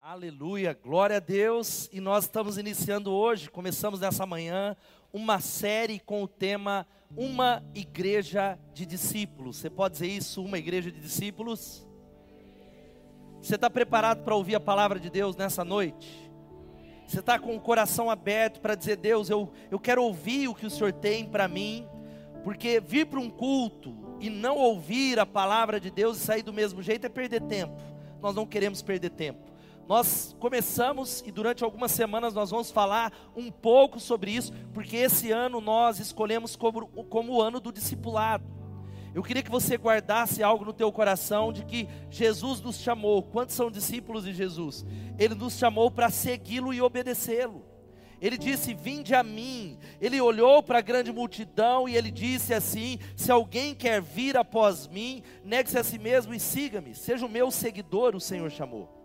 Aleluia, glória a Deus. E nós estamos iniciando hoje, começamos nessa manhã, uma série com o tema Uma Igreja de Discípulos. Você pode dizer isso, uma igreja de discípulos? Você está preparado para ouvir a palavra de Deus nessa noite? Você está com o coração aberto para dizer, Deus, eu, eu quero ouvir o que o Senhor tem para mim, porque vir para um culto e não ouvir a palavra de Deus e sair do mesmo jeito é perder tempo. Nós não queremos perder tempo. Nós começamos e durante algumas semanas nós vamos falar um pouco sobre isso, porque esse ano nós escolhemos como, como o ano do discipulado. Eu queria que você guardasse algo no teu coração de que Jesus nos chamou. Quantos são discípulos de Jesus? Ele nos chamou para segui-lo e obedecê-lo. Ele disse: Vinde a mim. Ele olhou para a grande multidão e ele disse assim: Se alguém quer vir após mim, negue-se a si mesmo e siga-me. Seja o meu seguidor, o Senhor chamou.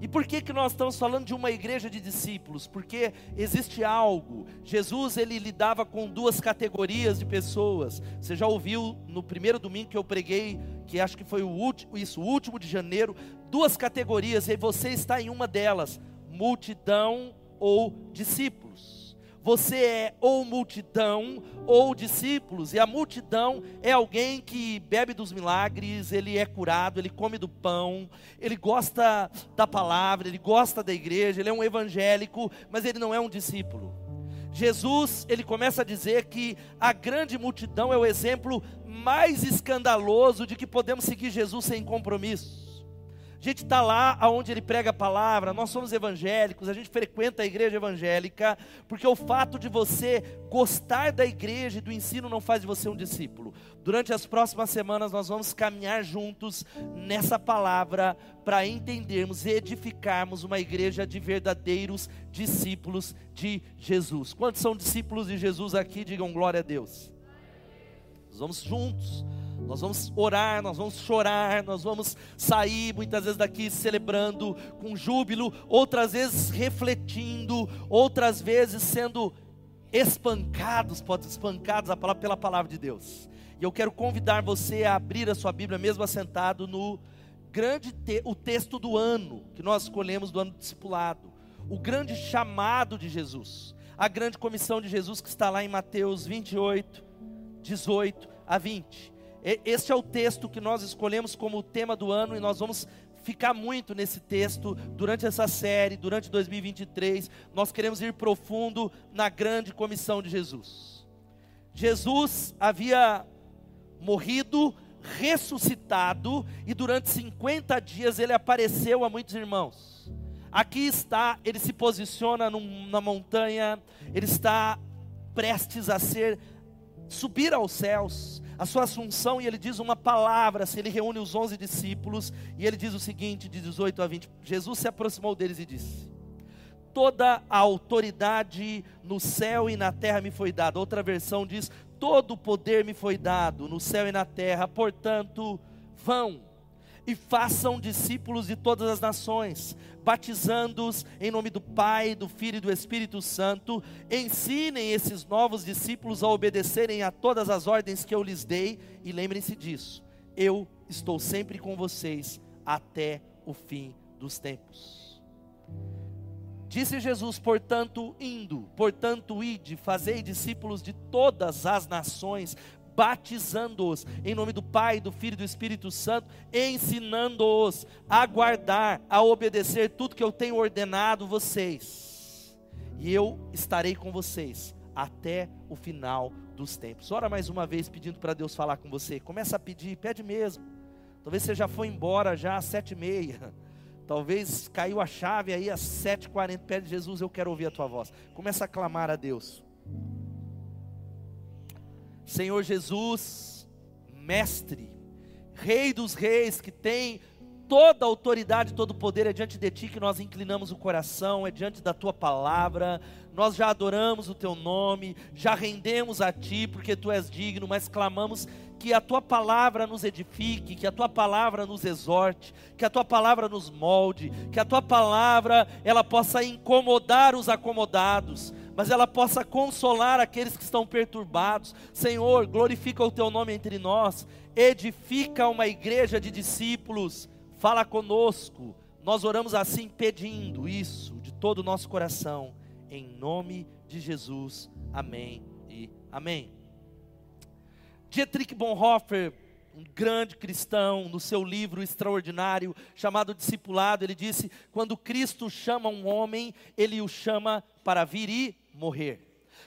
E por que que nós estamos falando de uma igreja de discípulos? Porque existe algo. Jesus ele lidava com duas categorias de pessoas. Você já ouviu no primeiro domingo que eu preguei, que acho que foi o último, isso, o último de janeiro, duas categorias e você está em uma delas: multidão ou discípulos. Você é ou multidão ou discípulos, e a multidão é alguém que bebe dos milagres, ele é curado, ele come do pão, ele gosta da palavra, ele gosta da igreja, ele é um evangélico, mas ele não é um discípulo. Jesus, ele começa a dizer que a grande multidão é o exemplo mais escandaloso de que podemos seguir Jesus sem compromisso. A gente está lá aonde ele prega a palavra, nós somos evangélicos, a gente frequenta a igreja evangélica, porque o fato de você gostar da igreja e do ensino não faz de você um discípulo. Durante as próximas semanas nós vamos caminhar juntos nessa palavra para entendermos e edificarmos uma igreja de verdadeiros discípulos de Jesus. Quantos são discípulos de Jesus aqui? Digam glória a Deus. Nós vamos juntos nós vamos orar, nós vamos chorar, nós vamos sair muitas vezes daqui celebrando com júbilo, outras vezes refletindo, outras vezes sendo espancados, pode espancados pela palavra de Deus. E eu quero convidar você a abrir a sua Bíblia, mesmo assentado no grande te, o texto do ano que nós escolhemos do ano discipulado, o grande chamado de Jesus, a grande comissão de Jesus que está lá em Mateus 28, 18 a 20. Este é o texto que nós escolhemos como tema do ano e nós vamos ficar muito nesse texto durante essa série, durante 2023. Nós queremos ir profundo na grande comissão de Jesus. Jesus havia morrido, ressuscitado e durante 50 dias ele apareceu a muitos irmãos. Aqui está, ele se posiciona num, na montanha, ele está prestes a ser subir aos céus a sua assunção, e ele diz uma palavra, se ele reúne os onze discípulos, e ele diz o seguinte, de 18 a 20, Jesus se aproximou deles e disse, toda a autoridade no céu e na terra me foi dada, outra versão diz, todo o poder me foi dado no céu e na terra, portanto, vão, e façam discípulos de todas as nações, batizando-os em nome do Pai, do Filho e do Espírito Santo. Ensinem esses novos discípulos a obedecerem a todas as ordens que eu lhes dei, e lembrem-se disso: eu estou sempre com vocês até o fim dos tempos. Disse Jesus, portanto, indo, portanto, ide, fazei discípulos de todas as nações, batizando-os em nome do Pai, do Filho e do Espírito Santo, ensinando-os a guardar, a obedecer tudo que eu tenho ordenado vocês. E eu estarei com vocês até o final dos tempos. Ora mais uma vez pedindo para Deus falar com você. Começa a pedir, pede mesmo. Talvez você já foi embora já às sete e meia. Talvez caiu a chave aí às sete e quarenta. Pede Jesus, eu quero ouvir a tua voz. Começa a clamar a Deus. Senhor Jesus, Mestre, Rei dos Reis, que tem toda autoridade, todo poder é diante de ti que nós inclinamos o coração, é diante da tua palavra. Nós já adoramos o teu nome, já rendemos a ti, porque tu és digno, mas clamamos que a tua palavra nos edifique, que a tua palavra nos exorte, que a tua palavra nos molde, que a tua palavra ela possa incomodar os acomodados, mas ela possa consolar aqueles que estão perturbados. Senhor, glorifica o teu nome entre nós, edifica uma igreja de discípulos, fala conosco. Nós oramos assim pedindo isso de todo o nosso coração, em nome de Jesus. Amém e amém. Dietrich Bonhoeffer, um grande cristão, no seu livro extraordinário chamado Discipulado, ele disse: quando Cristo chama um homem, ele o chama para vir e morrer.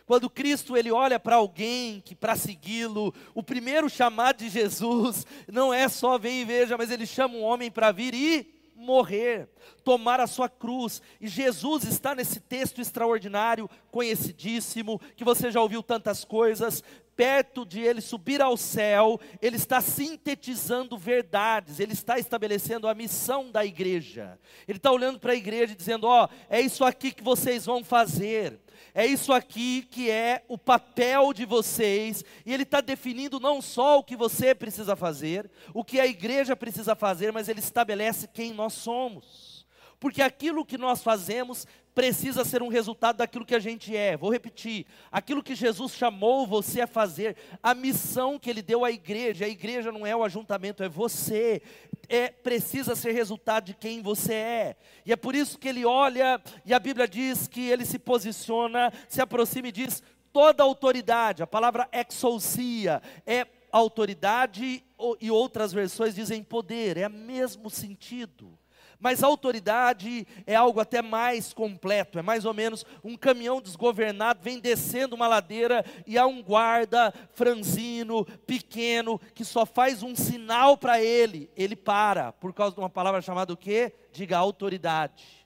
Quando Cristo ele olha para alguém que para segui-lo, o primeiro chamado de Jesus não é só vem e veja, mas ele chama um homem para vir e morrer, tomar a sua cruz. E Jesus está nesse texto extraordinário, conhecidíssimo, que você já ouviu tantas coisas, perto de ele subir ao céu, ele está sintetizando verdades, ele está estabelecendo a missão da igreja. Ele está olhando para a igreja e dizendo: Ó, oh, é isso aqui que vocês vão fazer. É isso aqui que é o papel de vocês, e ele está definindo não só o que você precisa fazer, o que a igreja precisa fazer, mas ele estabelece quem nós somos. Porque aquilo que nós fazemos precisa ser um resultado daquilo que a gente é. Vou repetir: aquilo que Jesus chamou você a fazer, a missão que ele deu à igreja, a igreja não é o ajuntamento, é você. É, precisa ser resultado de quem você é. E é por isso que ele olha, e a Bíblia diz que ele se posiciona, se aproxima e diz: toda autoridade, a palavra exousia, é autoridade, e outras versões dizem poder, é o mesmo sentido. Mas autoridade é algo até mais completo, é mais ou menos um caminhão desgovernado vem descendo uma ladeira e há um guarda franzino, pequeno, que só faz um sinal para ele, ele para, por causa de uma palavra chamada o quê? Diga autoridade.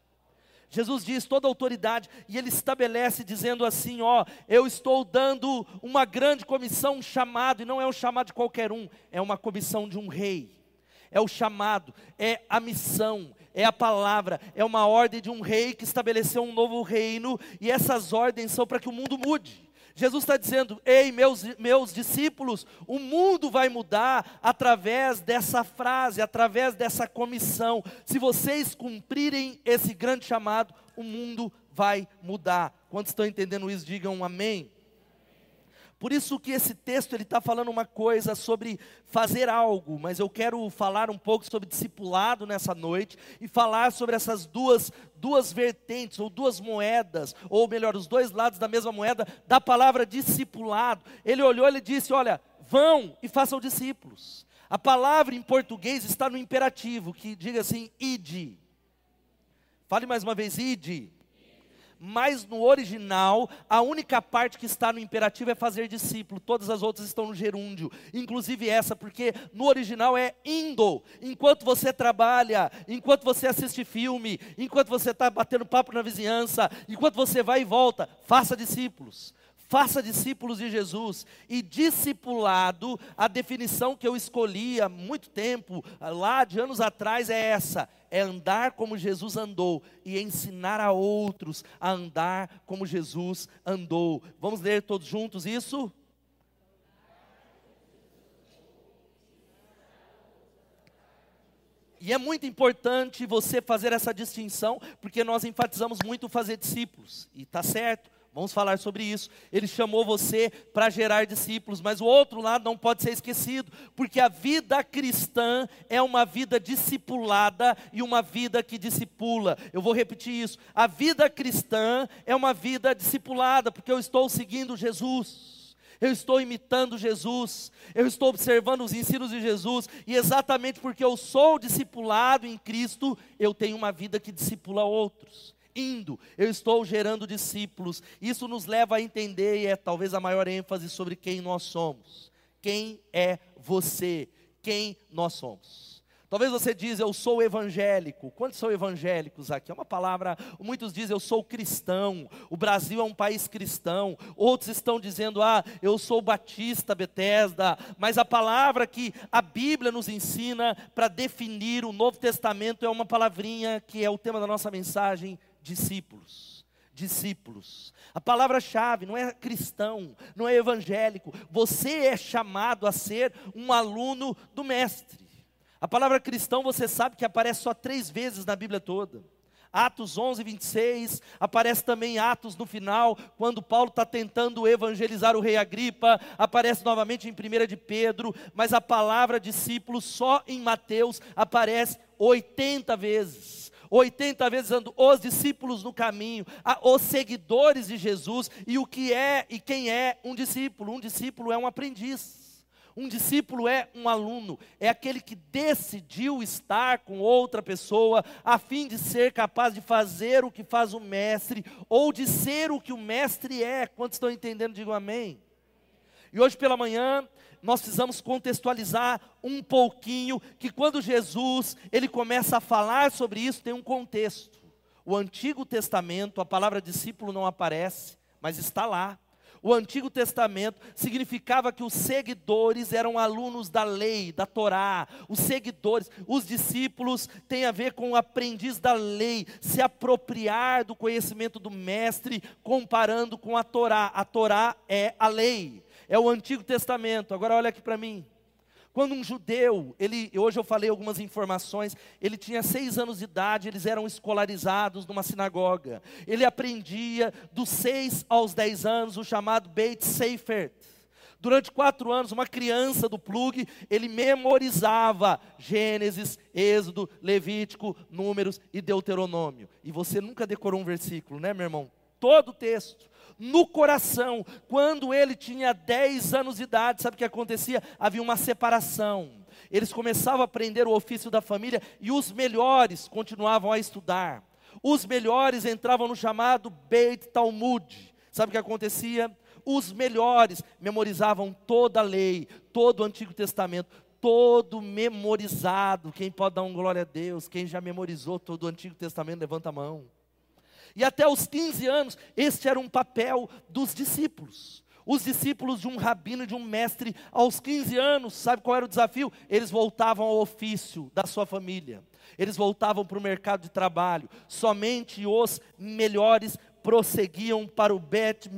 Jesus diz toda autoridade e ele estabelece dizendo assim: Ó, eu estou dando uma grande comissão, um chamado, e não é um chamado de qualquer um, é uma comissão de um rei, é o chamado, é a missão, é a palavra, é uma ordem de um rei que estabeleceu um novo reino, e essas ordens são para que o mundo mude. Jesus está dizendo: Ei, meus, meus discípulos, o mundo vai mudar através dessa frase, através dessa comissão. Se vocês cumprirem esse grande chamado, o mundo vai mudar. Quantos estão entendendo isso? Digam amém. Por isso que esse texto ele está falando uma coisa sobre fazer algo, mas eu quero falar um pouco sobre discipulado nessa noite e falar sobre essas duas duas vertentes ou duas moedas, ou melhor, os dois lados da mesma moeda da palavra discipulado. Ele olhou, ele disse: "Olha, vão e façam discípulos". A palavra em português está no imperativo, que diga assim: ide. Fale mais uma vez, ide mas no original, a única parte que está no imperativo é fazer discípulo, todas as outras estão no gerúndio, inclusive essa, porque no original é indo, enquanto você trabalha, enquanto você assiste filme, enquanto você está batendo papo na vizinhança, enquanto você vai e volta, faça discípulos. Faça discípulos de Jesus. E discipulado, a definição que eu escolhi há muito tempo, lá de anos atrás, é essa: é andar como Jesus andou e ensinar a outros a andar como Jesus andou. Vamos ler todos juntos isso? E é muito importante você fazer essa distinção, porque nós enfatizamos muito fazer discípulos, e está certo. Vamos falar sobre isso. Ele chamou você para gerar discípulos, mas o outro lado não pode ser esquecido, porque a vida cristã é uma vida discipulada e uma vida que discipula. Eu vou repetir isso. A vida cristã é uma vida discipulada, porque eu estou seguindo Jesus. Eu estou imitando Jesus, eu estou observando os ensinos de Jesus, e exatamente porque eu sou discipulado em Cristo, eu tenho uma vida que discipula outros indo, eu estou gerando discípulos. Isso nos leva a entender, e é talvez a maior ênfase sobre quem nós somos. Quem é você? Quem nós somos? Talvez você diz, eu sou evangélico. Quantos são evangélicos aqui? É uma palavra, muitos dizem, eu sou cristão. O Brasil é um país cristão. Outros estão dizendo, ah, eu sou batista, Betesda. Mas a palavra que a Bíblia nos ensina para definir o Novo Testamento é uma palavrinha que é o tema da nossa mensagem, discípulos. Discípulos. A palavra-chave não é cristão, não é evangélico. Você é chamado a ser um aluno do Mestre. A palavra cristão você sabe que aparece só três vezes na Bíblia toda. Atos 11, 26, aparece também Atos no final, quando Paulo está tentando evangelizar o rei Agripa, aparece novamente em 1 de Pedro, mas a palavra discípulo só em Mateus aparece 80 vezes. 80 vezes ando os discípulos no caminho, os seguidores de Jesus, e o que é e quem é um discípulo? Um discípulo é um aprendiz. Um discípulo é um aluno, é aquele que decidiu estar com outra pessoa a fim de ser capaz de fazer o que faz o mestre ou de ser o que o mestre é. Quantos estão entendendo? Digam amém. E hoje pela manhã nós precisamos contextualizar um pouquinho que quando Jesus ele começa a falar sobre isso tem um contexto. O Antigo Testamento, a palavra discípulo não aparece, mas está lá. O Antigo Testamento significava que os seguidores eram alunos da lei, da Torá. Os seguidores, os discípulos, tem a ver com o aprendiz da lei, se apropriar do conhecimento do mestre, comparando com a Torá. A Torá é a lei, é o Antigo Testamento. Agora olha aqui para mim. Quando um judeu, ele, hoje eu falei algumas informações, ele tinha seis anos de idade, eles eram escolarizados numa sinagoga. Ele aprendia dos seis aos dez anos o chamado Beit Sefer. Durante quatro anos, uma criança do plug, ele memorizava Gênesis, Êxodo, Levítico, Números e Deuteronômio. E você nunca decorou um versículo, né, meu irmão? Todo o texto no coração. Quando ele tinha 10 anos de idade, sabe o que acontecia? Havia uma separação. Eles começavam a aprender o ofício da família e os melhores continuavam a estudar. Os melhores entravam no chamado Beit Talmud. Sabe o que acontecia? Os melhores memorizavam toda a lei, todo o Antigo Testamento, todo memorizado. Quem pode dar um glória a Deus? Quem já memorizou todo o Antigo Testamento, levanta a mão. E até os 15 anos, este era um papel dos discípulos. Os discípulos de um rabino de um mestre, aos 15 anos, sabe qual era o desafio? Eles voltavam ao ofício da sua família, eles voltavam para o mercado de trabalho. Somente os melhores prosseguiam para o Bet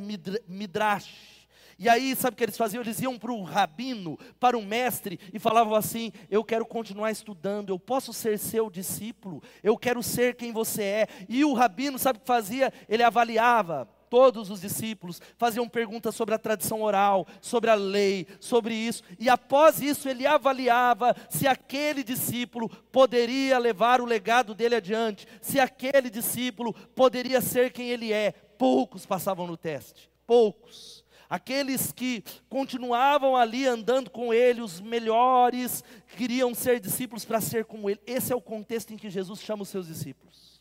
Midrash e aí, sabe o que eles faziam? Eles iam para o rabino, para o mestre, e falavam assim: Eu quero continuar estudando, eu posso ser seu discípulo, eu quero ser quem você é. E o rabino, sabe o que fazia? Ele avaliava todos os discípulos, faziam perguntas sobre a tradição oral, sobre a lei, sobre isso, e após isso ele avaliava se aquele discípulo poderia levar o legado dele adiante, se aquele discípulo poderia ser quem ele é. Poucos passavam no teste, poucos aqueles que continuavam ali andando com ele, os melhores, queriam ser discípulos para ser como ele. Esse é o contexto em que Jesus chama os seus discípulos.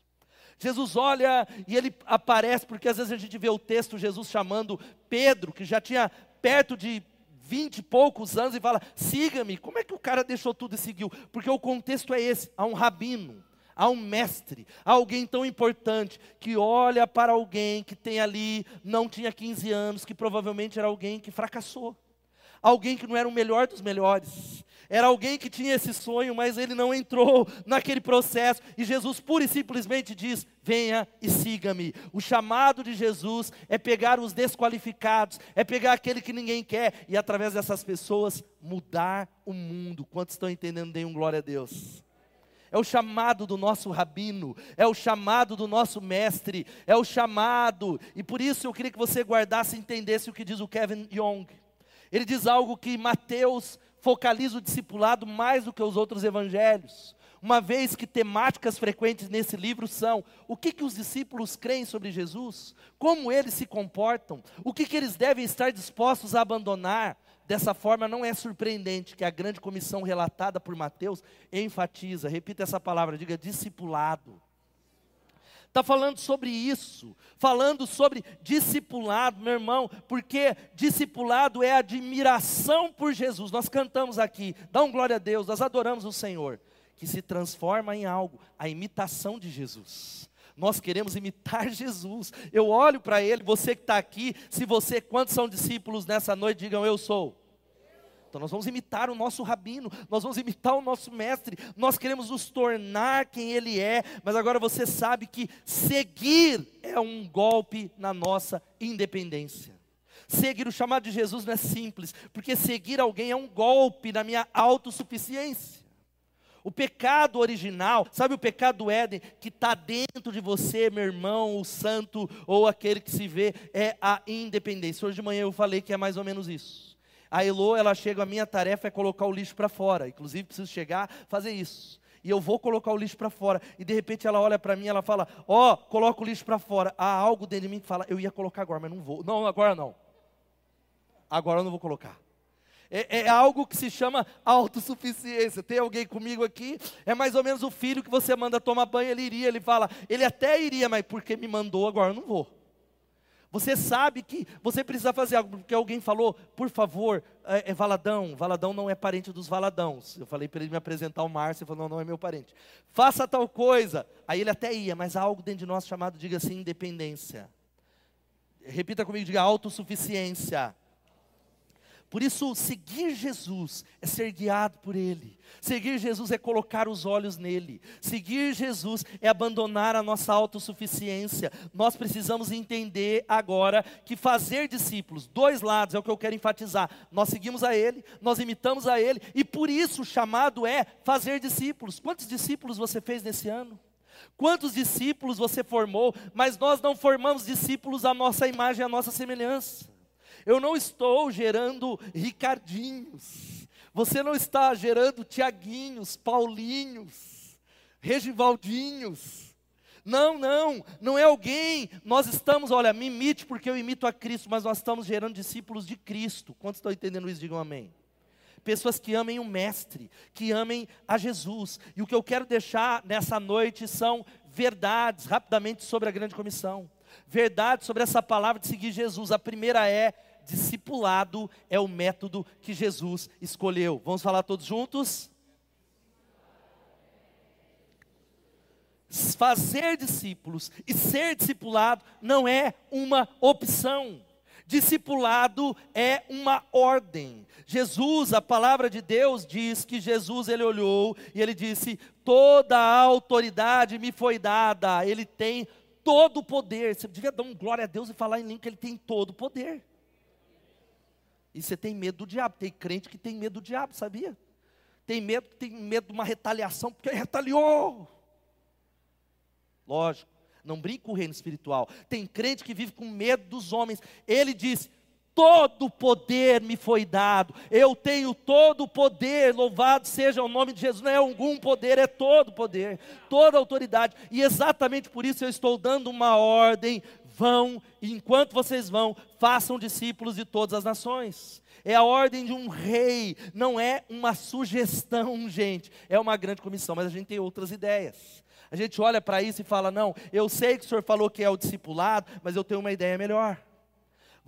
Jesus olha e ele aparece, porque às vezes a gente vê o texto, Jesus chamando Pedro, que já tinha perto de vinte e poucos anos, e fala: siga-me. Como é que o cara deixou tudo e seguiu? Porque o contexto é esse: há um rabino, há um mestre, há alguém tão importante que olha para alguém que tem ali, não tinha 15 anos, que provavelmente era alguém que fracassou, alguém que não era o melhor dos melhores. Era alguém que tinha esse sonho, mas ele não entrou naquele processo. E Jesus pura e simplesmente diz: Venha e siga-me. O chamado de Jesus é pegar os desqualificados, é pegar aquele que ninguém quer e, através dessas pessoas, mudar o mundo. Quantos estão entendendo? Deem um glória a Deus é o chamado do nosso rabino, é o chamado do nosso mestre, é o chamado, e por isso eu queria que você guardasse e entendesse o que diz o Kevin Young. Ele diz algo que Mateus focaliza o discipulado mais do que os outros evangelhos, uma vez que temáticas frequentes nesse livro são o que, que os discípulos creem sobre Jesus, como eles se comportam, o que, que eles devem estar dispostos a abandonar, Dessa forma, não é surpreendente que a grande comissão relatada por Mateus enfatiza, repita essa palavra, diga discipulado. Está falando sobre isso, falando sobre discipulado, meu irmão, porque discipulado é admiração por Jesus. Nós cantamos aqui, dá um glória a Deus, nós adoramos o Senhor. que se transforma em algo, a imitação de Jesus. Nós queremos imitar Jesus. Eu olho para ele, você que está aqui, se você, quantos são discípulos nessa noite, digam eu sou. Então nós vamos imitar o nosso rabino, nós vamos imitar o nosso mestre, nós queremos nos tornar quem ele é, mas agora você sabe que seguir é um golpe na nossa independência. Seguir o chamado de Jesus não é simples, porque seguir alguém é um golpe na minha autossuficiência. O pecado original, sabe o pecado do Éden, que está dentro de você, meu irmão, o santo ou aquele que se vê, é a independência. Hoje de manhã eu falei que é mais ou menos isso. A Elo, ela chega, a minha tarefa é colocar o lixo para fora. Inclusive, preciso chegar, fazer isso. E eu vou colocar o lixo para fora. E de repente ela olha para mim ela fala: Ó, oh, coloca o lixo para fora. Há algo dentro de mim que fala: Eu ia colocar agora, mas não vou. Não, agora não. Agora eu não vou colocar. É, é, algo que se chama autossuficiência. Tem alguém comigo aqui? É mais ou menos o filho que você manda tomar banho, ele iria, ele fala, ele até iria, mas porque me mandou, agora eu não vou. Você sabe que você precisa fazer algo, porque alguém falou, por favor, é, é Valadão. Valadão não é parente dos Valadãos. Eu falei para ele me apresentar o Márcio, ele falou, não, não é meu parente. Faça tal coisa. Aí ele até ia, mas há algo dentro de nós chamado, diga assim, independência. Repita comigo, diga autossuficiência. Por isso, seguir Jesus é ser guiado por Ele. Seguir Jesus é colocar os olhos nele. Seguir Jesus é abandonar a nossa autossuficiência. Nós precisamos entender agora que fazer discípulos, dois lados, é o que eu quero enfatizar. Nós seguimos a Ele, nós imitamos a Ele, e por isso o chamado é fazer discípulos. Quantos discípulos você fez nesse ano? Quantos discípulos você formou? Mas nós não formamos discípulos à nossa imagem, à nossa semelhança. Eu não estou gerando Ricardinhos. Você não está gerando Tiaguinhos, Paulinhos, Regivaldinhos. Não, não, não é alguém. Nós estamos, olha, me imite porque eu imito a Cristo, mas nós estamos gerando discípulos de Cristo. Quantos estão entendendo isso? Digam amém. Pessoas que amem o Mestre, que amem a Jesus. E o que eu quero deixar nessa noite são verdades, rapidamente, sobre a grande comissão. Verdades sobre essa palavra de seguir Jesus. A primeira é discipulado é o método que Jesus escolheu. Vamos falar todos juntos? Fazer discípulos e ser discipulado não é uma opção. Discipulado é uma ordem. Jesus, a palavra de Deus diz que Jesus ele olhou e ele disse: "Toda a autoridade me foi dada". Ele tem todo o poder. Você devia dar um glória a Deus e falar em língua que ele tem todo o poder. E você tem medo do diabo. Tem crente que tem medo do diabo, sabia? Tem medo, tem medo de uma retaliação, porque retaliou. Lógico, não brinca com o reino espiritual. Tem crente que vive com medo dos homens. Ele diz: todo o poder me foi dado, eu tenho todo o poder, louvado seja o nome de Jesus, não é algum poder, é todo poder, toda autoridade, e exatamente por isso eu estou dando uma ordem vão, e enquanto vocês vão, façam discípulos de todas as nações. É a ordem de um rei, não é uma sugestão, gente, é uma grande comissão, mas a gente tem outras ideias. A gente olha para isso e fala: não, eu sei que o senhor falou que é o discipulado, mas eu tenho uma ideia melhor.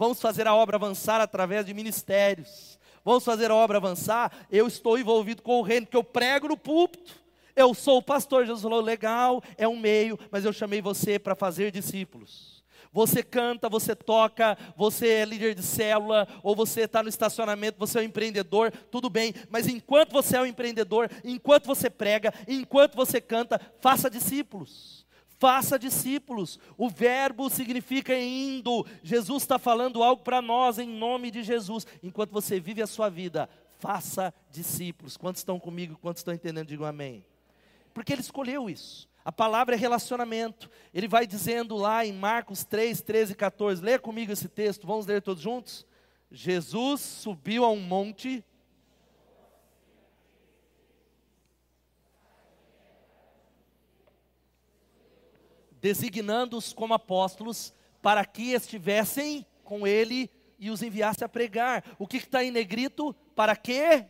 Vamos fazer a obra avançar através de ministérios. Vamos fazer a obra avançar. Eu estou envolvido com o reino, porque eu prego no púlpito. Eu sou o pastor. Jesus falou: legal, é um meio, mas eu chamei você para fazer discípulos. Você canta, você toca, você é líder de célula, ou você está no estacionamento, você é um empreendedor, tudo bem, mas enquanto você é um empreendedor, enquanto você prega, enquanto você canta, faça discípulos. Faça discípulos. O verbo significa indo. Jesus está falando algo para nós em nome de Jesus. Enquanto você vive a sua vida, faça discípulos. Quantos estão comigo? Quantos estão entendendo? Digam amém. Porque ele escolheu isso. A palavra é relacionamento. Ele vai dizendo lá em Marcos 3, 13 e 14. Leia comigo esse texto, vamos ler todos juntos? Jesus subiu a um monte. Designando-os como apóstolos, para que estivessem com ele e os enviasse a pregar. O que está em negrito? Para quê?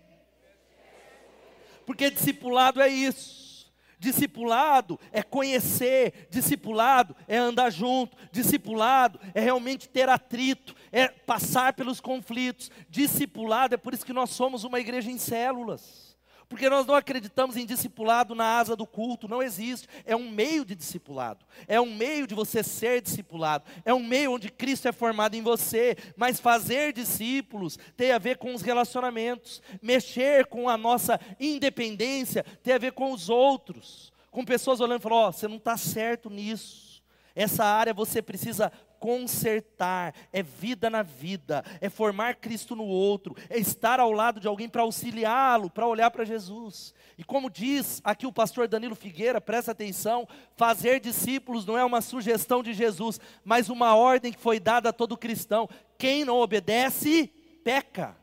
Porque discipulado é isso. Discipulado é conhecer, discipulado é andar junto, discipulado é realmente ter atrito, é passar pelos conflitos. Discipulado é por isso que nós somos uma igreja em células. Porque nós não acreditamos em discipulado na asa do culto, não existe. É um meio de discipulado, é um meio de você ser discipulado, é um meio onde Cristo é formado em você. Mas fazer discípulos tem a ver com os relacionamentos, mexer com a nossa independência tem a ver com os outros, com pessoas olhando e falando: Ó, oh, você não está certo nisso. Essa área você precisa consertar, é vida na vida, é formar Cristo no outro, é estar ao lado de alguém para auxiliá-lo, para olhar para Jesus. E como diz aqui o pastor Danilo Figueira, presta atenção: fazer discípulos não é uma sugestão de Jesus, mas uma ordem que foi dada a todo cristão. Quem não obedece, peca.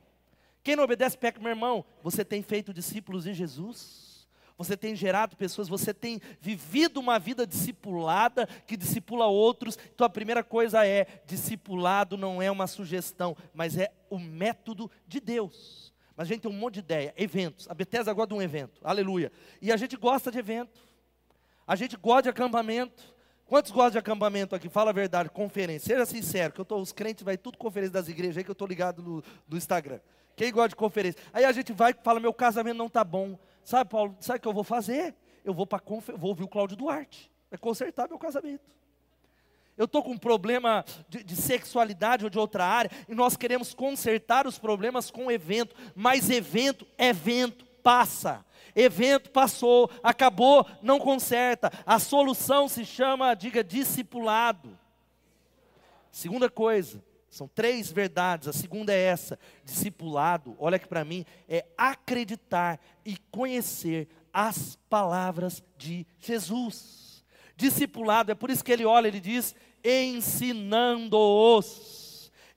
Quem não obedece, peca, meu irmão. Você tem feito discípulos em Jesus? Você tem gerado pessoas, você tem vivido uma vida discipulada que discipula outros. Então a primeira coisa é: discipulado não é uma sugestão, mas é o método de Deus. Mas a gente tem um monte de ideia, eventos. A Bethesda gosta de um evento, aleluia. E a gente gosta de evento. A gente gosta de acampamento. Quantos gostam de acampamento aqui? Fala a verdade, conferência. Seja sincero, que eu tô, os crentes vai tudo conferência das igrejas aí que eu estou ligado no, no Instagram. Quem gosta de conferência? Aí a gente vai e fala, meu casamento não está bom. Sabe, Paulo, sabe o que eu vou fazer? Eu vou para vou ouvir o Cláudio Duarte. Vai consertar meu casamento. Eu estou com um problema de, de, sexualidade ou de outra área, e nós queremos consertar os problemas com evento, mas evento, evento, passa. Evento passou, acabou, não conserta. A solução se chama, diga, discipulado. Segunda coisa, são três verdades. A segunda é essa: discipulado, olha aqui para mim, é acreditar e conhecer as palavras de Jesus. Discipulado, é por isso que ele olha, ele diz: ensinando-os.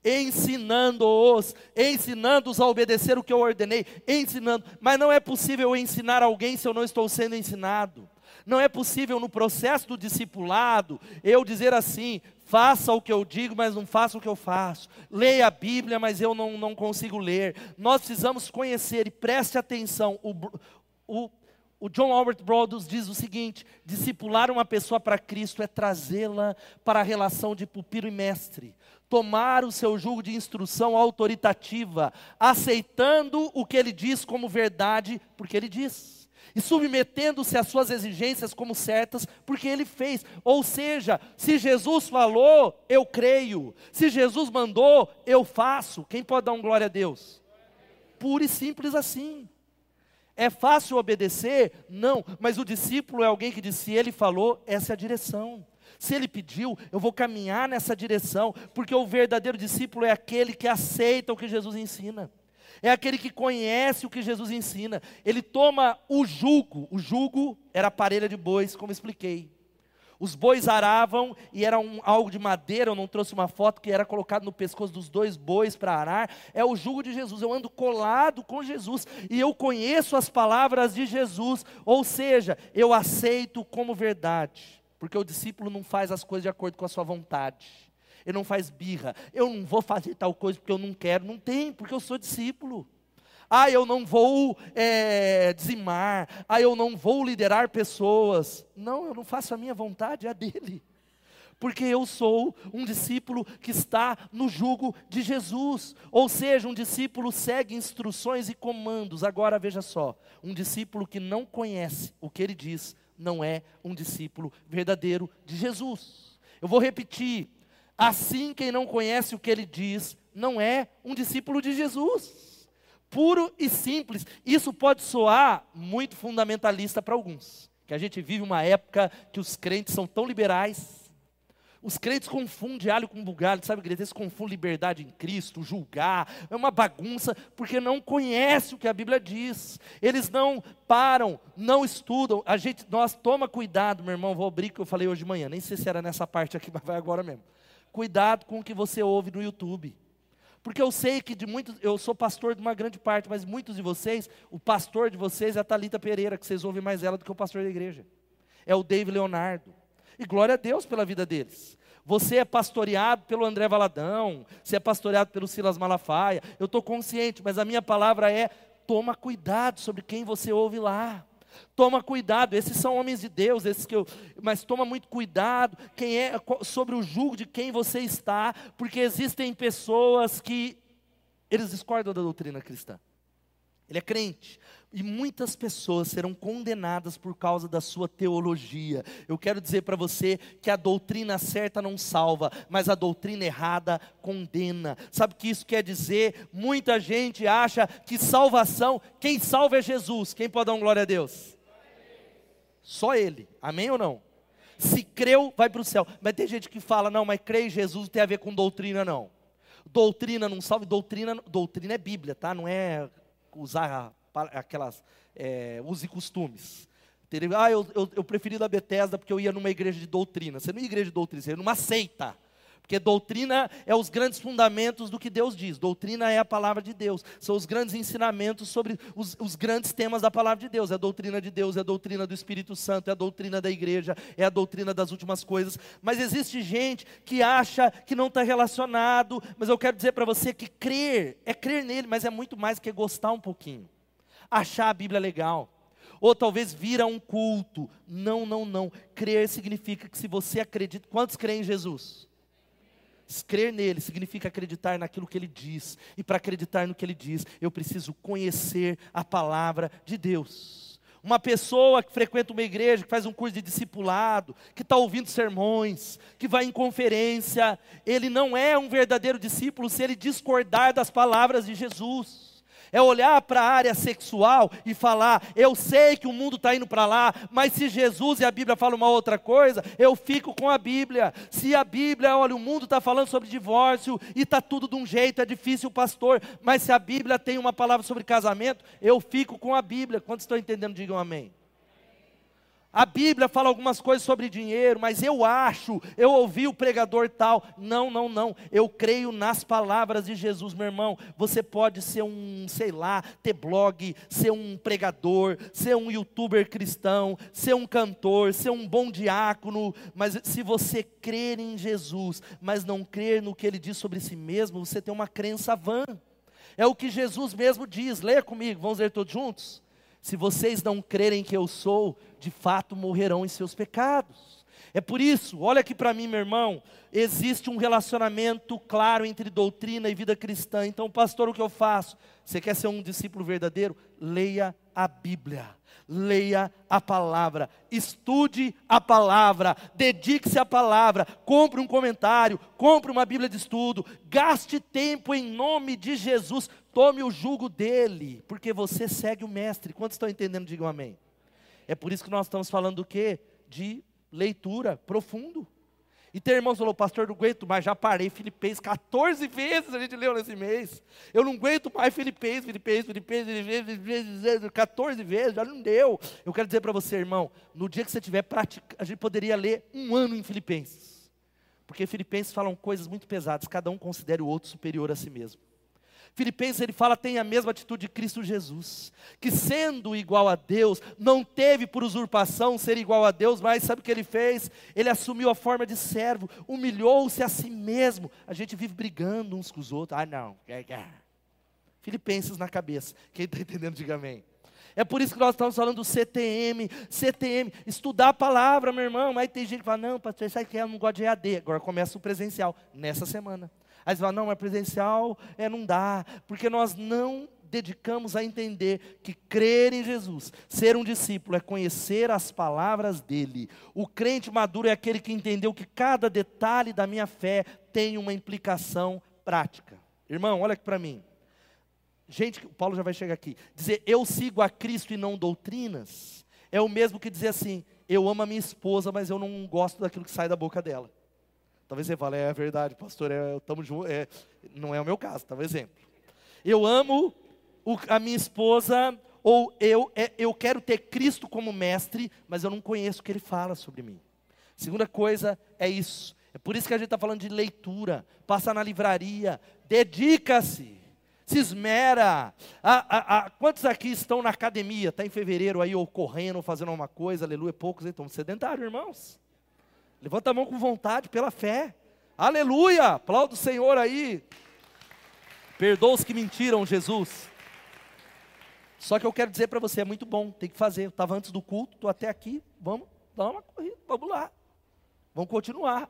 Ensinando-os, ensinando-os a obedecer o que eu ordenei, ensinando, mas não é possível ensinar alguém se eu não estou sendo ensinado. Não é possível no processo do discipulado eu dizer assim: faça o que eu digo, mas não faça o que eu faço. Leia a Bíblia, mas eu não, não consigo ler. Nós precisamos conhecer e preste atenção. O, o, o John Albert Brothers diz o seguinte: discipular uma pessoa para Cristo é trazê-la para a relação de pupilo e mestre. Tomar o seu jugo de instrução autoritativa, aceitando o que ele diz como verdade, porque ele diz e submetendo-se às suas exigências como certas, porque ele fez. Ou seja, se Jesus falou, eu creio. Se Jesus mandou, eu faço. Quem pode dar um glória a Deus? Puro e simples assim. É fácil obedecer? Não, mas o discípulo é alguém que diz: se ele falou, essa é a direção. Se ele pediu, eu vou caminhar nessa direção, porque o verdadeiro discípulo é aquele que aceita o que Jesus ensina é aquele que conhece o que Jesus ensina. Ele toma o jugo, o jugo era a parelha de bois, como expliquei. Os bois aravam e era um, algo de madeira, eu não trouxe uma foto que era colocado no pescoço dos dois bois para arar. É o jugo de Jesus. Eu ando colado com Jesus e eu conheço as palavras de Jesus, ou seja, eu aceito como verdade, porque o discípulo não faz as coisas de acordo com a sua vontade ele não faz birra. Eu não vou fazer tal coisa porque eu não quero. Não tem, porque eu sou discípulo. Ah, eu não vou é, dizimar. Ah, eu não vou liderar pessoas. Não, eu não faço a minha vontade, é a dele. Porque eu sou um discípulo que está no jugo de Jesus. Ou seja, um discípulo segue instruções e comandos. Agora veja só: um discípulo que não conhece o que ele diz, não é um discípulo verdadeiro de Jesus. Eu vou repetir: Assim, quem não conhece o que ele diz, não é um discípulo de Jesus. Puro e simples. Isso pode soar muito fundamentalista para alguns. Que a gente vive uma época que os crentes são tão liberais. Os crentes confundem alho com bugalho, sabe, igreja? Eles confundem liberdade em Cristo, julgar, é uma bagunça, porque não conhece o que a Bíblia diz. Eles não param, não estudam. A gente, nós toma cuidado, meu irmão, vou abrir que eu falei hoje de manhã, nem sei se era nessa parte aqui, mas vai agora mesmo cuidado com o que você ouve no YouTube. Porque eu sei que de muitos, eu sou pastor de uma grande parte, mas muitos de vocês, o pastor de vocês é a Talita Pereira, que vocês ouvem mais ela do que o pastor da igreja. É o David Leonardo. E glória a Deus pela vida deles. Você é pastoreado pelo André Valadão, você é pastoreado pelo Silas Malafaia. Eu estou consciente, mas a minha palavra é: toma cuidado sobre quem você ouve lá. Toma cuidado, esses são homens de Deus, esses que eu, mas toma muito cuidado quem é sobre o jugo de quem você está, porque existem pessoas que eles discordam da doutrina cristã. Ele é crente. E muitas pessoas serão condenadas por causa da sua teologia. Eu quero dizer para você que a doutrina certa não salva, mas a doutrina errada condena. Sabe o que isso quer dizer? Muita gente acha que salvação, quem salva é Jesus. Quem pode dar um glória a Deus? Só Ele. Amém ou não? Se creu, vai para o céu. Mas tem gente que fala, não, mas crer em Jesus não tem a ver com doutrina, não. Doutrina não salva, doutrina, doutrina é Bíblia, tá? Não é usar aquelas é, usos e costumes. Ah, eu, eu, eu preferi da Bethesda porque eu ia numa igreja de doutrina. Você não ia igreja de doutrina, você ia numa seita. Porque doutrina é os grandes fundamentos do que Deus diz. Doutrina é a palavra de Deus. São os grandes ensinamentos sobre os, os, grandes temas da palavra de Deus. É a doutrina de Deus, é a doutrina do Espírito Santo, é a doutrina da igreja, é a doutrina das últimas coisas. Mas existe gente que acha que não está relacionado. Mas eu quero dizer para você que crer é crer nele, mas é muito mais que gostar um pouquinho achar a Bíblia legal, ou talvez vir a um culto. Não, não, não. Crer significa que se você acredita, quantos creem em Jesus? Crer nele significa acreditar naquilo que ele diz, e para acreditar no que ele diz, eu preciso conhecer a palavra de Deus. Uma pessoa que frequenta uma igreja, que faz um curso de discipulado, que está ouvindo sermões, que vai em conferência, ele não é um verdadeiro discípulo se ele discordar das palavras de Jesus é olhar para a área sexual e falar: eu sei que o mundo está indo para lá, mas se Jesus e a Bíblia falam uma outra coisa, eu fico com a Bíblia. Se a Bíblia, olha, o mundo está falando sobre divórcio e está tudo de um jeito, é difícil, pastor, mas se a Bíblia tem uma palavra sobre casamento, eu fico com a Bíblia. Quantos estão entendendo, digam amém. A Bíblia fala algumas coisas sobre dinheiro, mas eu acho, eu ouvi o pregador tal. Não, não, não. Eu creio nas palavras de Jesus, meu irmão. Você pode ser um, sei lá, ter blog, ser um pregador, ser um youtuber cristão, ser um cantor, ser um bom diácono, mas se você crer em Jesus, mas não crer no que ele diz sobre si mesmo, você tem uma crença vã. É o que Jesus mesmo diz. Leia comigo, vamos ler todos juntos? Se vocês não crerem que eu sou, de fato morrerão em seus pecados. É por isso, olha aqui para mim, meu irmão, existe um relacionamento claro entre doutrina e vida cristã. Então, pastor, o que eu faço? Você quer ser um discípulo verdadeiro? Leia a Bíblia. Leia a palavra, estude a palavra, dedique-se à palavra, compre um comentário, compre uma Bíblia de estudo, gaste tempo em nome de Jesus, tome o jugo dele, porque você segue o mestre. Quantos estão entendendo? Digam amém. É por isso que nós estamos falando do quê? De leitura profundo. E tem irmãos falou, pastor, não aguento mais, já parei Filipenses 14 vezes a gente leu nesse mês. Eu não aguento mais Filipenses, Filipenses, Filipenses, Filipenses, 14 vezes, já não deu. Eu quero dizer para você, irmão, no dia que você tiver prática, a gente poderia ler um ano em Filipenses. Porque Filipenses falam coisas muito pesadas, cada um considera o outro superior a si mesmo. Filipenses ele fala tem a mesma atitude de Cristo Jesus, que sendo igual a Deus, não teve por usurpação ser igual a Deus, mas sabe o que ele fez? Ele assumiu a forma de servo, humilhou-se a si mesmo. A gente vive brigando uns com os outros. Ah, não. Filipenses na cabeça. Quem está entendendo, diga amém. É por isso que nós estamos falando do CTM, CTM, estudar a palavra, meu irmão. Aí tem gente que fala, não, pastor, sabe que eu não gosto de EAD. Agora começa o presencial, nessa semana. Aí você fala, não, mas presencial é, não dá, porque nós não dedicamos a entender que crer em Jesus, ser um discípulo, é conhecer as palavras dele. O crente maduro é aquele que entendeu que cada detalhe da minha fé tem uma implicação prática. Irmão, olha aqui para mim. Gente, o Paulo já vai chegar aqui. Dizer eu sigo a Cristo e não doutrinas, é o mesmo que dizer assim, eu amo a minha esposa, mas eu não gosto daquilo que sai da boca dela. Talvez você fale, é verdade, pastor, é, estamos juntos. É, não é o meu caso, tá um exemplo. Eu amo o, a minha esposa, ou eu, é, eu quero ter Cristo como mestre, mas eu não conheço o que ele fala sobre mim. Segunda coisa é isso. É por isso que a gente está falando de leitura. Passa na livraria, dedica-se, se esmera. A, a, a, quantos aqui estão na academia? Está em fevereiro aí, ou correndo, ou fazendo alguma coisa, aleluia, poucos, então sedentários, irmãos. Levanta a mão com vontade, pela fé. Aleluia! Aplauda o Senhor aí. Perdoa os que mentiram, Jesus. Só que eu quero dizer para você, é muito bom, tem que fazer. Eu estava antes do culto, estou até aqui, vamos dar uma corrida, vamos lá. Vamos continuar.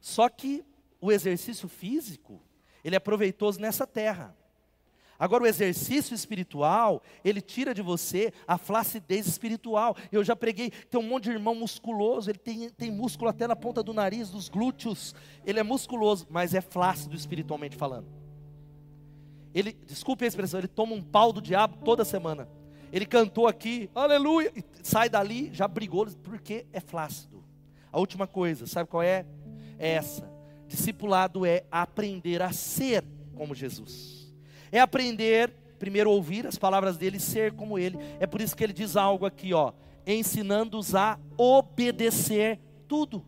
Só que o exercício físico, ele é proveitoso nessa terra. Agora, o exercício espiritual, ele tira de você a flacidez espiritual. Eu já preguei, tem um monte de irmão musculoso, ele tem, tem músculo até na ponta do nariz, dos glúteos. Ele é musculoso, mas é flácido espiritualmente falando. Ele, desculpe a expressão, ele toma um pau do diabo toda semana. Ele cantou aqui, aleluia, e sai dali, já brigou, porque é flácido. A última coisa, sabe qual é? É essa. Discipulado é aprender a ser como Jesus é aprender, primeiro ouvir as palavras dele, ser como ele. É por isso que ele diz algo aqui, ó, ensinando-os a obedecer tudo.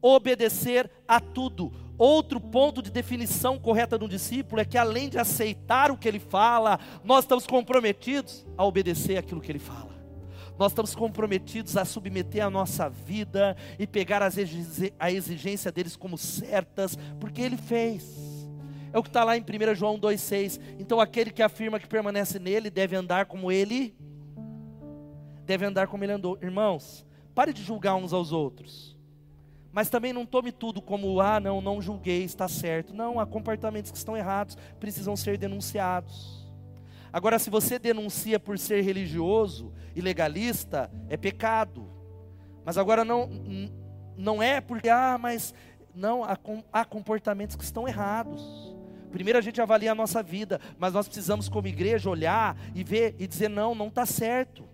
Obedecer a tudo. Outro ponto de definição correta de um discípulo é que além de aceitar o que ele fala, nós estamos comprometidos a obedecer aquilo que ele fala. Nós estamos comprometidos a submeter a nossa vida e pegar a exigência deles como certas, porque ele fez. É o que está lá em 1 João 2,6. Então aquele que afirma que permanece nele deve andar como ele deve andar como ele andou. Irmãos, pare de julgar uns aos outros. Mas também não tome tudo como, ah, não, não julguei, está certo. Não, há comportamentos que estão errados, precisam ser denunciados. Agora, se você denuncia por ser religioso e legalista, é pecado. Mas agora não, não é porque, ah, mas não, há, há comportamentos que estão errados. Primeiro a gente avalia a nossa vida, mas nós precisamos, como igreja, olhar e ver e dizer: não, não está certo,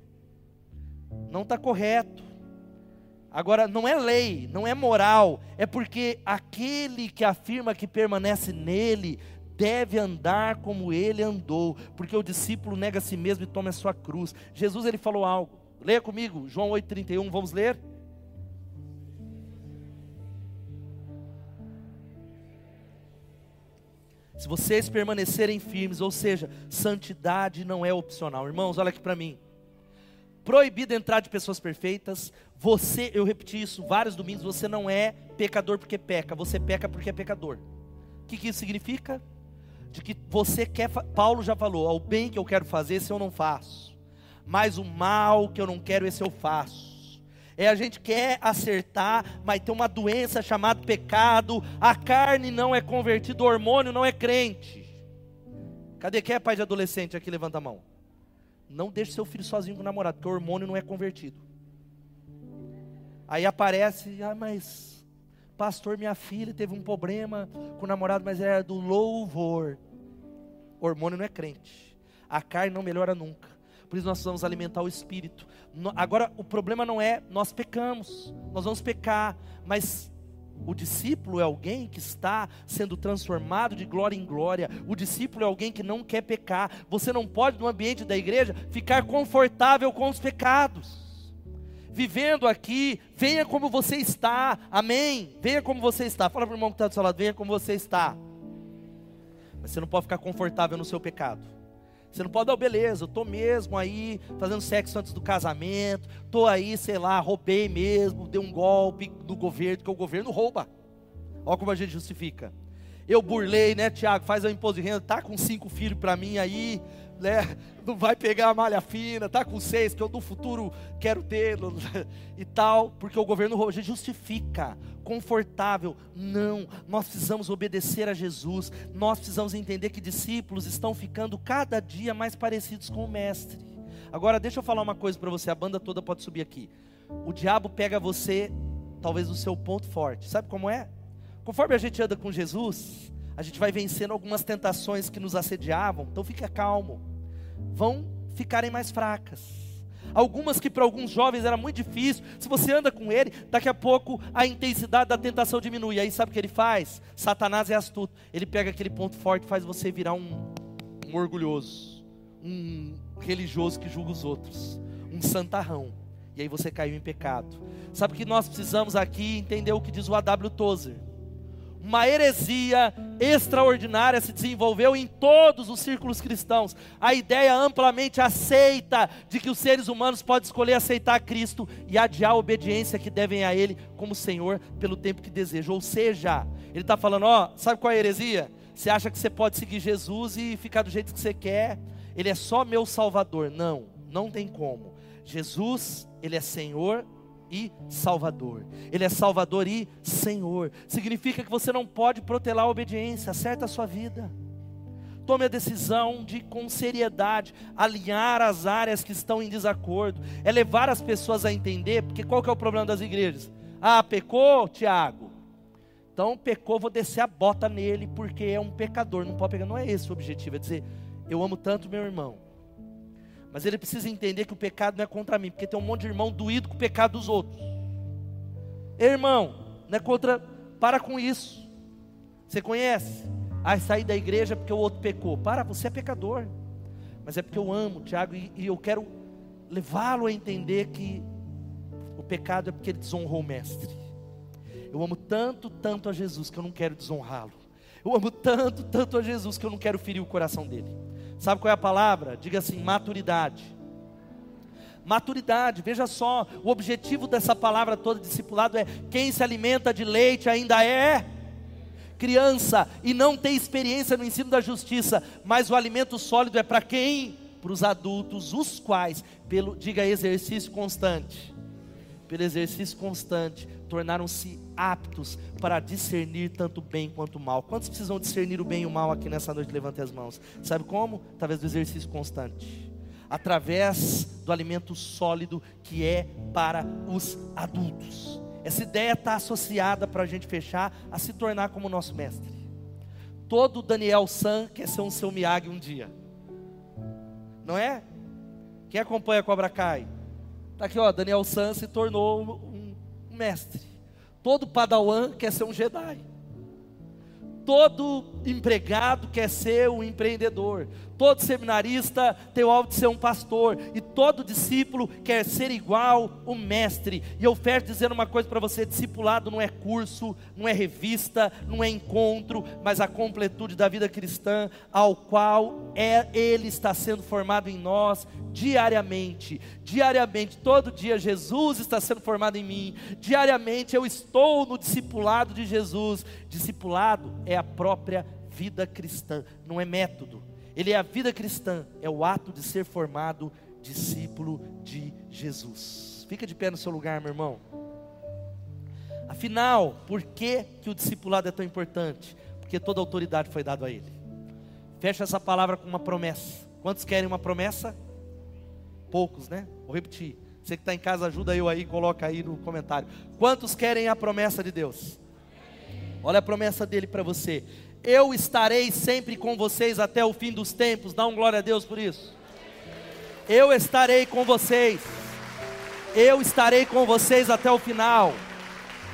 não está correto. Agora, não é lei, não é moral, é porque aquele que afirma que permanece nele deve andar como ele andou, porque o discípulo nega a si mesmo e toma a sua cruz. Jesus ele falou algo, leia comigo, João 8,31, vamos ler? Se vocês permanecerem firmes, ou seja, santidade não é opcional. Irmãos, olha aqui para mim. Proibido entrar de pessoas perfeitas. Você, eu repeti isso vários domingos, você não é pecador porque peca, você peca porque é pecador. O que, que isso significa? De que você quer, Paulo já falou, o bem que eu quero fazer, esse eu não faço. Mas o mal que eu não quero, esse eu faço. É a gente quer acertar, mas tem uma doença chamada pecado. A carne não é convertida, o hormônio não é crente. Cadê quem é pai de adolescente aqui? Levanta a mão. Não deixe seu filho sozinho com o namorado, porque o hormônio não é convertido. Aí aparece, ah, mas pastor, minha filha teve um problema com o namorado, mas era do louvor. O hormônio não é crente. A carne não melhora nunca. Por isso nós precisamos alimentar o espírito. Agora, o problema não é nós pecamos, nós vamos pecar, mas o discípulo é alguém que está sendo transformado de glória em glória. O discípulo é alguém que não quer pecar. Você não pode, no ambiente da igreja, ficar confortável com os pecados. Vivendo aqui, venha como você está, amém? Venha como você está. Fala para o irmão que está do seu lado, venha como você está. Mas você não pode ficar confortável no seu pecado. Você não pode oh, beleza, eu estou mesmo aí fazendo sexo antes do casamento, estou aí, sei lá, roubei mesmo, dei um golpe do governo, porque o governo rouba. Olha como a gente justifica. Eu burlei, né, Tiago? Faz o imposto de renda, tá com cinco filhos para mim aí, né? Não vai pegar a malha fina, tá com seis, que eu no futuro quero ter e tal, porque o governo gente justifica confortável. Não, nós precisamos obedecer a Jesus. Nós precisamos entender que discípulos estão ficando cada dia mais parecidos com o Mestre. Agora, deixa eu falar uma coisa para você, a banda toda pode subir aqui. O diabo pega você, talvez, no seu ponto forte. Sabe como é? Conforme a gente anda com Jesus, a gente vai vencendo algumas tentações que nos assediavam. Então, fica calmo. Vão ficarem mais fracas algumas que para alguns jovens era muito difícil. Se você anda com ele, daqui a pouco a intensidade da tentação diminui. Aí sabe o que ele faz? Satanás é astuto. Ele pega aquele ponto forte e faz você virar um, um orgulhoso, um religioso que julga os outros, um santarrão. E aí você caiu em pecado. Sabe que nós precisamos aqui entender o que diz o A.W. Tozer uma heresia extraordinária se desenvolveu em todos os círculos cristãos. A ideia amplamente aceita de que os seres humanos podem escolher aceitar Cristo e adiar a obediência que devem a Ele como Senhor pelo tempo que desejam. Ou seja, ele está falando: ó, sabe qual é a heresia? Você acha que você pode seguir Jesus e ficar do jeito que você quer? Ele é só meu Salvador. Não, não tem como. Jesus, Ele é Senhor e Salvador. Ele é Salvador e Senhor. Significa que você não pode protelar a obediência, acerta a sua vida. tome a decisão de, com seriedade, alinhar as áreas que estão em desacordo, é levar as pessoas a entender, porque qual que é o problema das igrejas? Ah, pecou, Tiago. Então, pecou, vou descer a bota nele, porque é um pecador, não pode pegar, não é esse o objetivo, é dizer, eu amo tanto meu irmão, mas ele precisa entender que o pecado não é contra mim, porque tem um monte de irmão doído com o pecado dos outros. Irmão, não é contra, para com isso. Você conhece? Ah, sair da igreja porque o outro pecou. Para, você é pecador. Mas é porque eu amo, Tiago, e, e eu quero levá-lo a entender que o pecado é porque ele desonrou o mestre. Eu amo tanto, tanto a Jesus que eu não quero desonrá-lo. Eu amo tanto, tanto a Jesus que eu não quero ferir o coração dele. Sabe qual é a palavra? Diga assim: maturidade. Maturidade, veja só, o objetivo dessa palavra toda, discipulado, é quem se alimenta de leite ainda é criança e não tem experiência no ensino da justiça, mas o alimento sólido é para quem? Para os adultos, os quais, pelo, diga exercício constante, pelo exercício constante, tornaram-se aptos para discernir tanto bem quanto mal. Quantos precisam discernir o bem e o mal aqui nessa noite? Levante as mãos. Sabe como? Através do exercício constante. Através do alimento sólido que é para os adultos. Essa ideia está associada para a gente fechar a se tornar como nosso mestre. Todo Daniel San quer ser um seu Miyagi um dia. Não é? Quem acompanha a Cobra Kai? Está aqui, ó, Daniel San se tornou mestre. Todo padawan quer ser um Jedi. Todo empregado quer ser um empreendedor. Todo seminarista tem o alvo de ser um pastor. E todo discípulo quer ser igual o mestre. E eu fecho dizendo uma coisa para você: discipulado não é curso, não é revista, não é encontro, mas a completude da vida cristã, ao qual é, ele está sendo formado em nós diariamente. Diariamente, todo dia Jesus está sendo formado em mim. Diariamente eu estou no discipulado de Jesus. Discipulado é a própria vida cristã, não é método ele é a vida cristã, é o ato de ser formado discípulo de Jesus. Fica de pé no seu lugar, meu irmão. Afinal, por que, que o discipulado é tão importante? Porque toda autoridade foi dada a ele. Fecha essa palavra com uma promessa. Quantos querem uma promessa? Poucos, né? Vou repetir. Você que está em casa, ajuda eu aí, coloca aí no comentário. Quantos querem a promessa de Deus? Olha a promessa dele para você eu estarei sempre com vocês até o fim dos tempos. Dá um glória a Deus por isso. Eu estarei com vocês. Eu estarei com vocês até o final.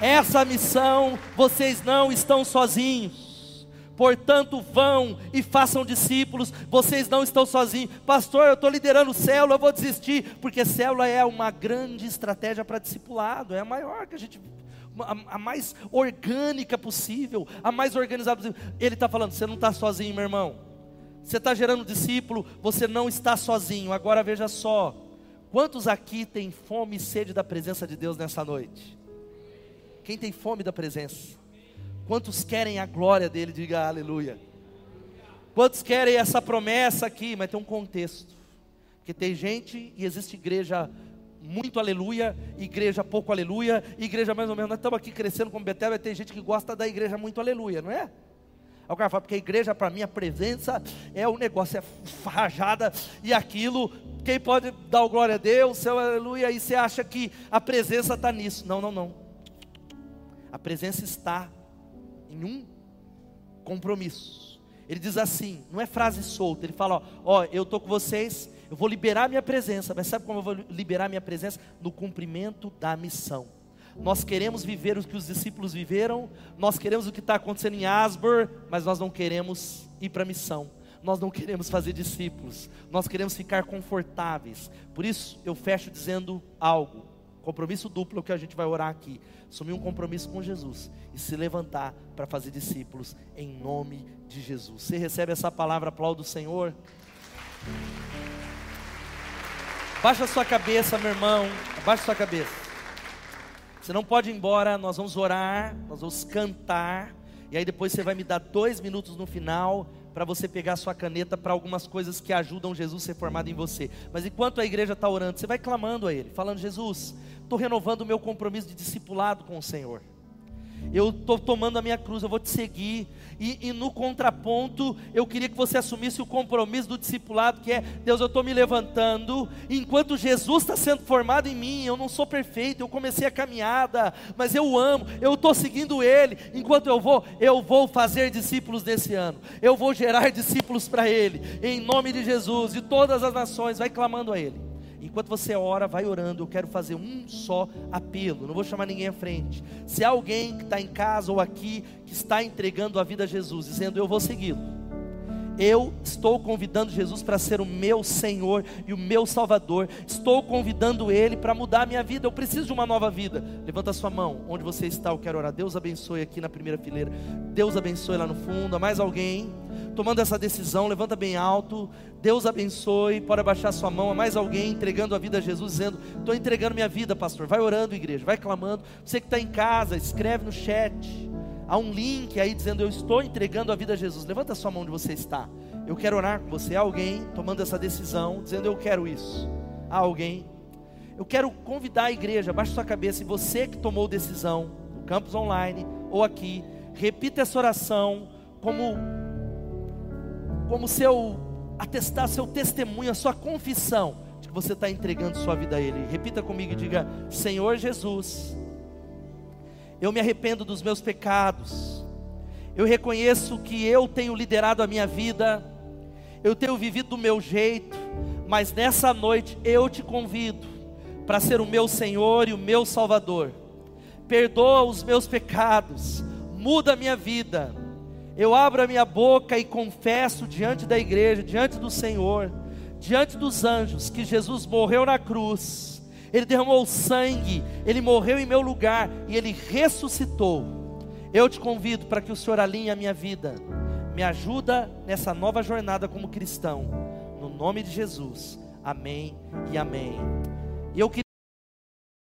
Essa missão, vocês não estão sozinhos. Portanto, vão e façam discípulos. Vocês não estão sozinhos. Pastor, eu estou liderando célula, eu vou desistir. Porque célula é uma grande estratégia para discipulado. É a maior que a gente a, a mais orgânica possível, a mais organizada possível. Ele está falando: você não está sozinho, meu irmão. Você está gerando discípulo, você não está sozinho. Agora veja só: quantos aqui têm fome e sede da presença de Deus nessa noite? Quem tem fome da presença? Quantos querem a glória dele? Diga aleluia. Quantos querem essa promessa aqui? Mas tem um contexto. Porque tem gente e existe igreja muito aleluia, igreja pouco aleluia, igreja mais ou menos. Nós estamos aqui crescendo como Betel, vai ter gente que gosta da igreja muito aleluia, não é? Aí o cara fala, porque a igreja para mim, a presença é o negócio, é farrajada e aquilo, quem pode dar o glória a Deus, seu aleluia, e você acha que a presença está nisso. Não, não, não. A presença está em um compromisso. Ele diz assim, não é frase solta, ele fala, ó, ó eu estou com vocês, eu vou liberar minha presença, mas sabe como eu vou liberar minha presença? No cumprimento da missão. Nós queremos viver o que os discípulos viveram, nós queremos o que está acontecendo em Asbor, mas nós não queremos ir para a missão, nós não queremos fazer discípulos, nós queremos ficar confortáveis. Por isso eu fecho dizendo algo, compromisso duplo que a gente vai orar aqui. Assumir um compromisso com Jesus e se levantar para fazer discípulos em nome de Jesus. Você recebe essa palavra, aplaudo o Senhor. Baixa sua cabeça, meu irmão. Baixa sua cabeça. Você não pode ir embora. Nós vamos orar, nós vamos cantar. E aí depois você vai me dar dois minutos no final para você pegar sua caneta para algumas coisas que ajudam Jesus a ser formado em você. Mas enquanto a igreja está orando, você vai clamando a Ele, falando: Jesus, estou renovando o meu compromisso de discipulado com o Senhor. Eu estou tomando a minha cruz, eu vou te seguir. E, e, no contraponto, eu queria que você assumisse o compromisso do discipulado, que é: Deus, eu estou me levantando, enquanto Jesus está sendo formado em mim, eu não sou perfeito, eu comecei a caminhada, mas eu amo, eu estou seguindo Ele. Enquanto eu vou, eu vou fazer discípulos nesse ano, eu vou gerar discípulos para Ele, em nome de Jesus, de todas as nações, vai clamando a Ele. Enquanto você ora, vai orando. Eu quero fazer um só apelo. Não vou chamar ninguém à frente. Se há alguém que está em casa ou aqui que está entregando a vida a Jesus, dizendo eu vou segui-lo. Eu estou convidando Jesus para ser o meu Senhor e o meu Salvador. Estou convidando Ele para mudar a minha vida. Eu preciso de uma nova vida. Levanta sua mão, onde você está. Eu quero orar. Deus abençoe aqui na primeira fileira. Deus abençoe lá no fundo. Há mais alguém? tomando essa decisão, levanta bem alto. Deus abençoe. Pode abaixar sua mão. Há mais alguém entregando a vida a Jesus, dizendo: Estou entregando minha vida, pastor. Vai orando, igreja, vai clamando. Você que está em casa, escreve no chat. Há um link aí dizendo: Eu estou entregando a vida a Jesus. Levanta sua mão onde você está. Eu quero orar com você. Há alguém tomando essa decisão, dizendo: Eu quero isso. Há alguém. Eu quero convidar a igreja, abaixe sua cabeça. E você que tomou decisão, no campus online ou aqui, repita essa oração como como seu atestar, seu testemunho, a sua confissão de que você está entregando sua vida a Ele. Repita comigo e diga: Senhor Jesus, eu me arrependo dos meus pecados, eu reconheço que eu tenho liderado a minha vida, eu tenho vivido do meu jeito, mas nessa noite eu te convido para ser o meu Senhor e o meu Salvador. Perdoa os meus pecados, muda a minha vida. Eu abro a minha boca e confesso diante da igreja, diante do Senhor, diante dos anjos, que Jesus morreu na cruz, Ele derramou sangue, Ele morreu em meu lugar e Ele ressuscitou. Eu te convido para que o Senhor alinhe a minha vida, me ajuda nessa nova jornada como cristão, no nome de Jesus, amém e amém. E eu queria